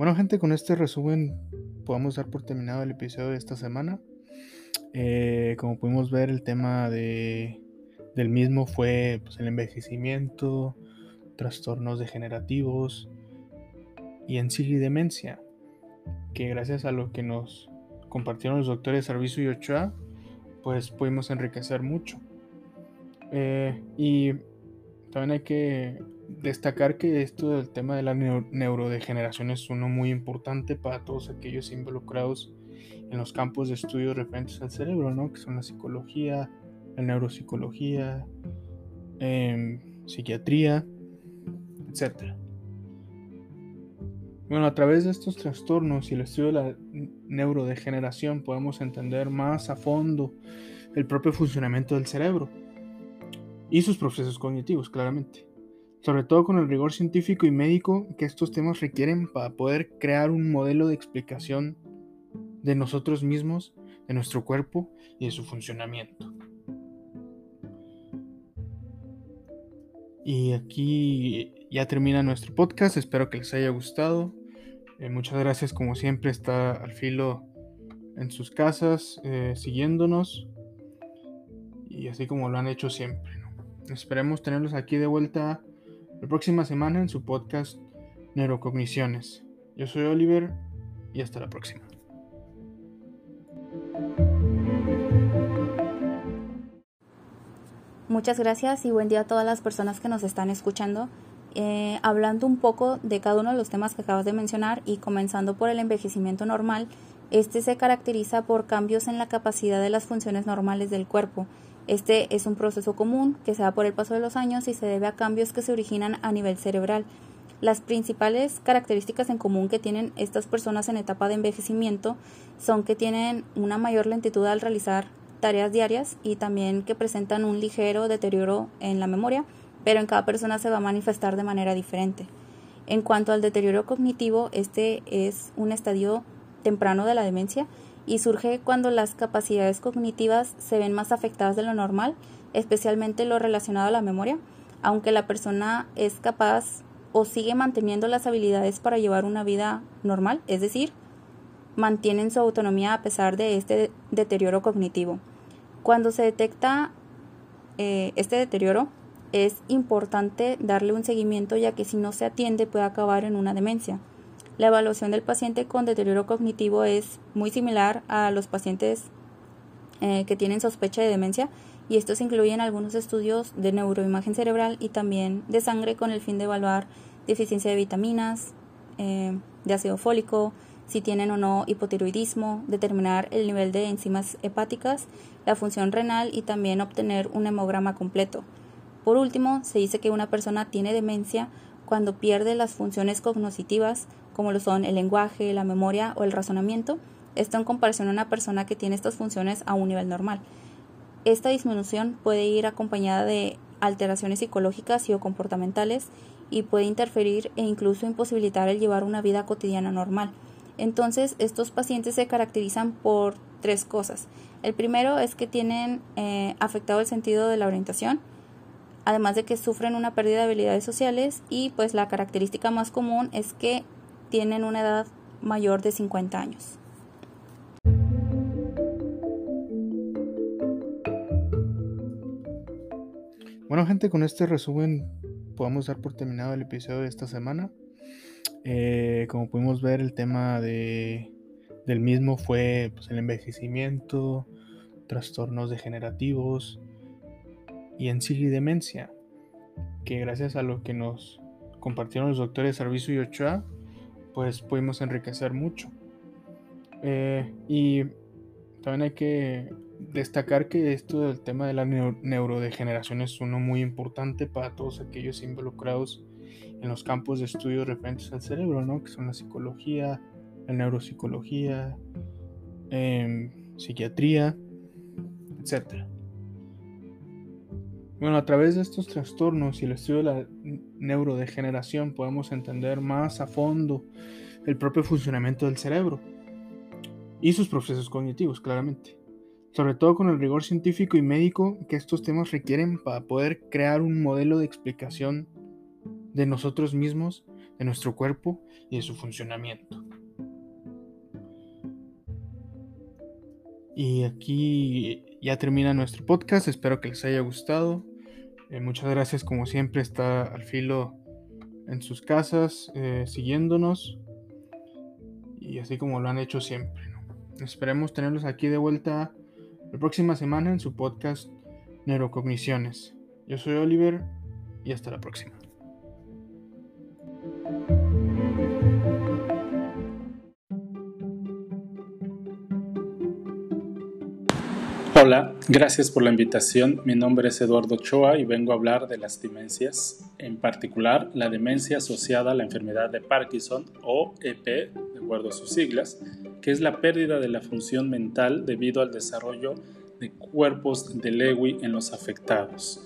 Bueno gente, con este resumen podemos dar por terminado el episodio de esta semana. Eh, como pudimos ver, el tema de, del mismo fue pues, el envejecimiento, trastornos degenerativos y en sí demencia, que gracias a lo que nos compartieron los doctores Servicio y Ochoa, pues pudimos enriquecer mucho. Eh, y también hay que destacar que esto del tema de la neurodegeneración es uno muy importante para todos aquellos involucrados en los campos de estudio referentes al cerebro, ¿no? Que son la psicología, la neuropsicología, em, psiquiatría, etc. Bueno, a través de estos trastornos y el estudio de la neurodegeneración podemos entender más a fondo el propio funcionamiento del cerebro y sus procesos cognitivos, claramente. Sobre todo con el rigor científico y médico que estos temas requieren para poder crear un modelo de explicación de nosotros mismos, de nuestro cuerpo y de su funcionamiento. Y aquí ya termina nuestro podcast, espero que les haya gustado. Eh, muchas gracias como siempre, está al filo en sus casas, eh, siguiéndonos y así como lo han hecho siempre. Esperemos tenerlos aquí de vuelta la próxima semana en su podcast Neurocogniciones. Yo soy Oliver y hasta la próxima. Muchas gracias y buen día a todas las personas que nos están escuchando. Eh, hablando un poco de cada uno de los temas que acabas de mencionar y comenzando por el envejecimiento normal, este se caracteriza por cambios en la capacidad de las funciones normales del cuerpo este es un proceso común que se da por el paso de los años y se debe a cambios que se originan a nivel cerebral. Las principales características en común que tienen estas personas en etapa de envejecimiento son que tienen una mayor lentitud al realizar tareas diarias y también que presentan un ligero deterioro en la memoria, pero en cada persona se va a manifestar de manera diferente. En cuanto al deterioro cognitivo, este es un estadio temprano de la demencia y surge cuando las capacidades cognitivas se ven más afectadas de lo normal, especialmente lo relacionado a la memoria, aunque la persona es capaz o sigue manteniendo las habilidades para llevar una vida normal, es decir, mantienen su autonomía a pesar de este deterioro cognitivo. Cuando se detecta eh, este deterioro, es importante darle un seguimiento ya que si no se atiende puede acabar en una demencia. La evaluación del paciente con deterioro cognitivo es muy similar a los pacientes eh, que tienen sospecha de demencia y estos incluyen algunos estudios de neuroimagen cerebral y también de sangre con el fin de evaluar deficiencia de vitaminas, eh, de ácido fólico, si tienen o no hipotiroidismo, determinar el nivel de enzimas hepáticas, la función renal y también obtener un hemograma completo. Por último, se dice que una persona tiene demencia cuando pierde las funciones cognitivas como lo son el lenguaje, la memoria o el razonamiento, esto en comparación a una persona que tiene estas funciones a un nivel normal. Esta disminución puede ir acompañada de alteraciones psicológicas y o comportamentales y puede interferir e incluso imposibilitar el llevar una vida cotidiana normal. Entonces, estos pacientes se caracterizan por tres cosas. El primero es que tienen eh, afectado el sentido de la orientación, además de que sufren una pérdida de habilidades sociales y pues la característica más común es que tienen una edad mayor de 50 años. Bueno gente, con este resumen podemos dar por terminado el episodio de esta semana. Eh, como pudimos ver, el tema de, del mismo fue pues, el envejecimiento, trastornos degenerativos y en sí que gracias a lo que nos compartieron los doctores Servicio y Ochoa, pues pudimos enriquecer mucho. Eh, y también hay que destacar que esto del tema de la neurodegeneración es uno muy importante para todos aquellos involucrados en los campos de estudio referentes al cerebro, ¿no? Que son la psicología, la neuropsicología, em, psiquiatría, etc. Bueno, a través de estos trastornos y el estudio de la neurodegeneración podemos entender más a fondo el propio funcionamiento del cerebro y sus procesos cognitivos, claramente. Sobre todo con el rigor científico y médico que estos temas requieren para poder crear un modelo de explicación de nosotros mismos, de nuestro cuerpo y de su funcionamiento. Y aquí ya termina nuestro podcast, espero que les haya gustado. Eh, muchas gracias como siempre, está al filo en sus casas, eh, siguiéndonos. Y así como lo han hecho siempre. Esperemos tenerlos aquí de vuelta la próxima semana en su podcast Neurocogniciones. Yo soy Oliver y hasta la próxima. Hola, gracias por la invitación. Mi nombre es Eduardo Ochoa y vengo a hablar de las demencias, en particular la demencia asociada a la enfermedad de Parkinson o EP, de acuerdo a sus siglas, que es la pérdida de la función mental debido al desarrollo de cuerpos de Lewy en los afectados.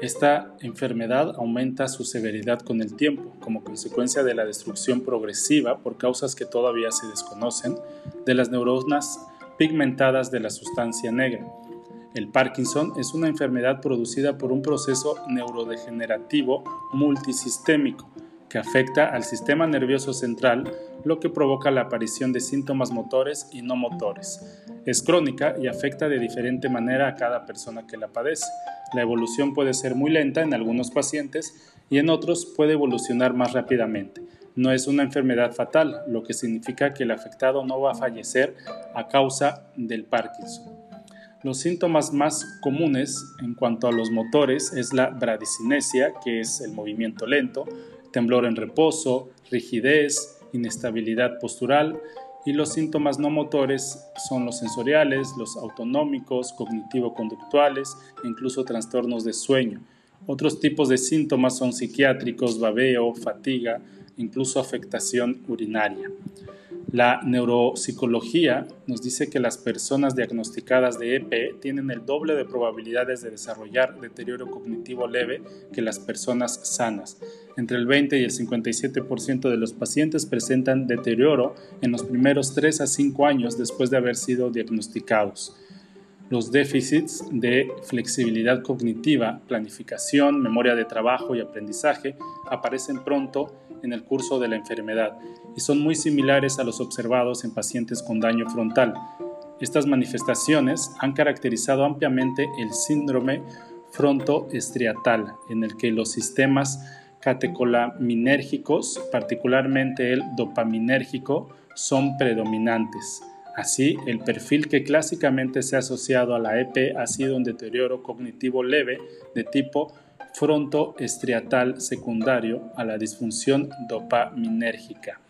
Esta enfermedad aumenta su severidad con el tiempo, como consecuencia de la destrucción progresiva, por causas que todavía se desconocen, de las neuronas pigmentadas de la sustancia negra. El Parkinson es una enfermedad producida por un proceso neurodegenerativo multisistémico que afecta al sistema nervioso central, lo que provoca la aparición de síntomas motores y no motores. Es crónica y afecta de diferente manera a cada persona que la padece. La evolución puede ser muy lenta en algunos pacientes y en otros puede evolucionar más rápidamente. No es una enfermedad fatal, lo que significa que el afectado no va a fallecer a causa del Parkinson. Los síntomas más comunes en cuanto a los motores es la bradicinesia, que es el movimiento lento, temblor en reposo, rigidez, inestabilidad postural, y los síntomas no motores son los sensoriales, los autonómicos, cognitivo-conductuales incluso trastornos de sueño. Otros tipos de síntomas son psiquiátricos, babeo, fatiga, incluso afectación urinaria. La neuropsicología nos dice que las personas diagnosticadas de EP tienen el doble de probabilidades de desarrollar deterioro cognitivo leve que las personas sanas. Entre el 20 y el 57% de los pacientes presentan deterioro en los primeros 3 a 5 años después de haber sido diagnosticados. Los déficits de flexibilidad cognitiva, planificación, memoria de trabajo y aprendizaje aparecen pronto en el curso de la enfermedad y son muy similares a los observados en pacientes con daño frontal. Estas manifestaciones han caracterizado ampliamente el síndrome frontoestriatal, en el que los sistemas catecolaminérgicos, particularmente el dopaminérgico, son predominantes. Así, el perfil que clásicamente se ha asociado a la EP ha sido un deterioro cognitivo leve de tipo frontoestriatal secundario a la disfunción dopaminérgica.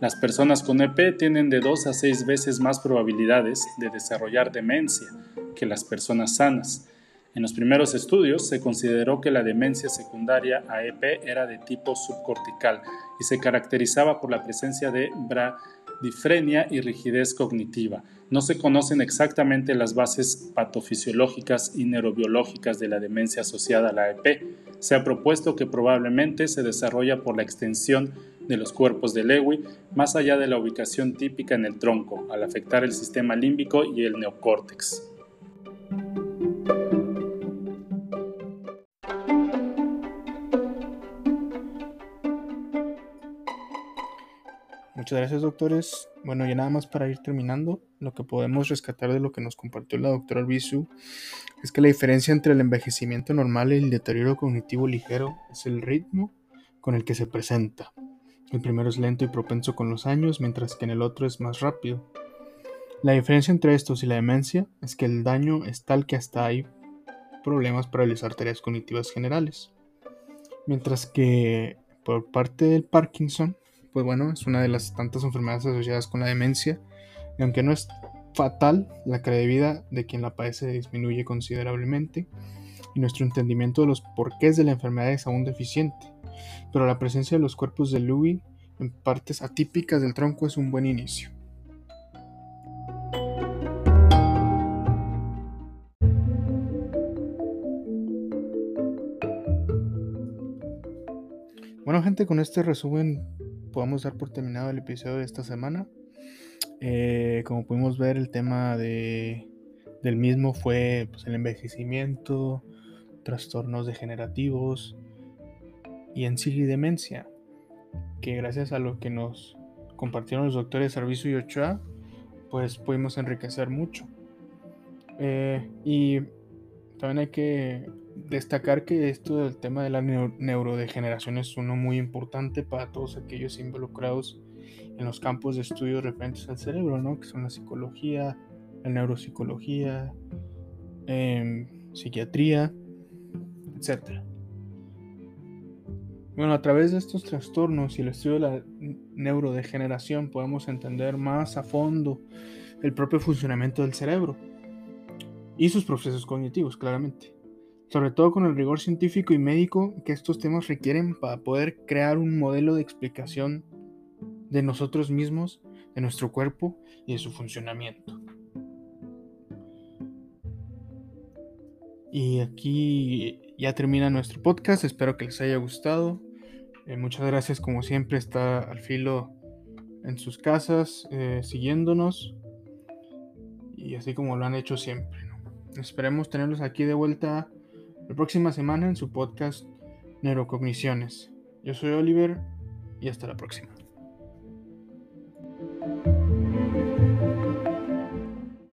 Las personas con EP tienen de 2 a 6 veces más probabilidades de desarrollar demencia que las personas sanas. En los primeros estudios se consideró que la demencia secundaria a EP era de tipo subcortical y se caracterizaba por la presencia de bra difrenia y rigidez cognitiva. No se conocen exactamente las bases patofisiológicas y neurobiológicas de la demencia asociada a la EP. Se ha propuesto que probablemente se desarrolla por la extensión de los cuerpos de Lewy más allá de la ubicación típica en el tronco, al afectar el sistema límbico y el neocórtex. Muchas gracias, doctores. Bueno, y nada más para ir terminando, lo que podemos rescatar de lo que nos compartió la doctora Albizu es que la diferencia entre el envejecimiento normal y el deterioro cognitivo ligero es el ritmo con el que se presenta. El primero es lento y propenso con los años, mientras que en el otro es más rápido. La diferencia entre estos y la demencia es que el daño es tal que hasta hay problemas para realizar tareas cognitivas generales. Mientras que por parte del Parkinson, pues bueno, es una de las tantas enfermedades asociadas con la demencia. Y aunque no es fatal, la calidad de vida de quien la padece disminuye considerablemente y nuestro entendimiento de los porqués de la enfermedad es aún deficiente. Pero la presencia de los cuerpos de Lewy en partes atípicas del tronco es un buen inicio. Bueno gente, con este resumen podemos dar por terminado el episodio de esta semana. Eh, como pudimos ver, el tema de, del mismo fue pues, el envejecimiento, trastornos degenerativos y en sí demencia. que gracias a lo que nos compartieron los doctores Servicio y Ochoa, pues pudimos enriquecer mucho. Eh, y también hay que destacar que esto del tema de la neurodegeneración es uno muy importante para todos aquellos involucrados en los campos de estudio referentes al cerebro, ¿no? Que son la psicología, la neuropsicología, em, psiquiatría, etc. Bueno, a través de estos trastornos y el estudio de la neurodegeneración podemos entender más a fondo el propio funcionamiento del cerebro y sus procesos cognitivos, claramente. Sobre todo con el rigor científico y médico que estos temas requieren para poder crear un modelo de explicación de nosotros mismos, de nuestro cuerpo y de su funcionamiento. Y aquí ya termina nuestro podcast, espero que les haya gustado. Eh, muchas gracias como siempre, está al filo en sus casas, eh, siguiéndonos. Y así como lo han hecho siempre. Esperemos tenerlos aquí de vuelta la próxima semana en su podcast Neurocogniciones. Yo soy Oliver y hasta la próxima.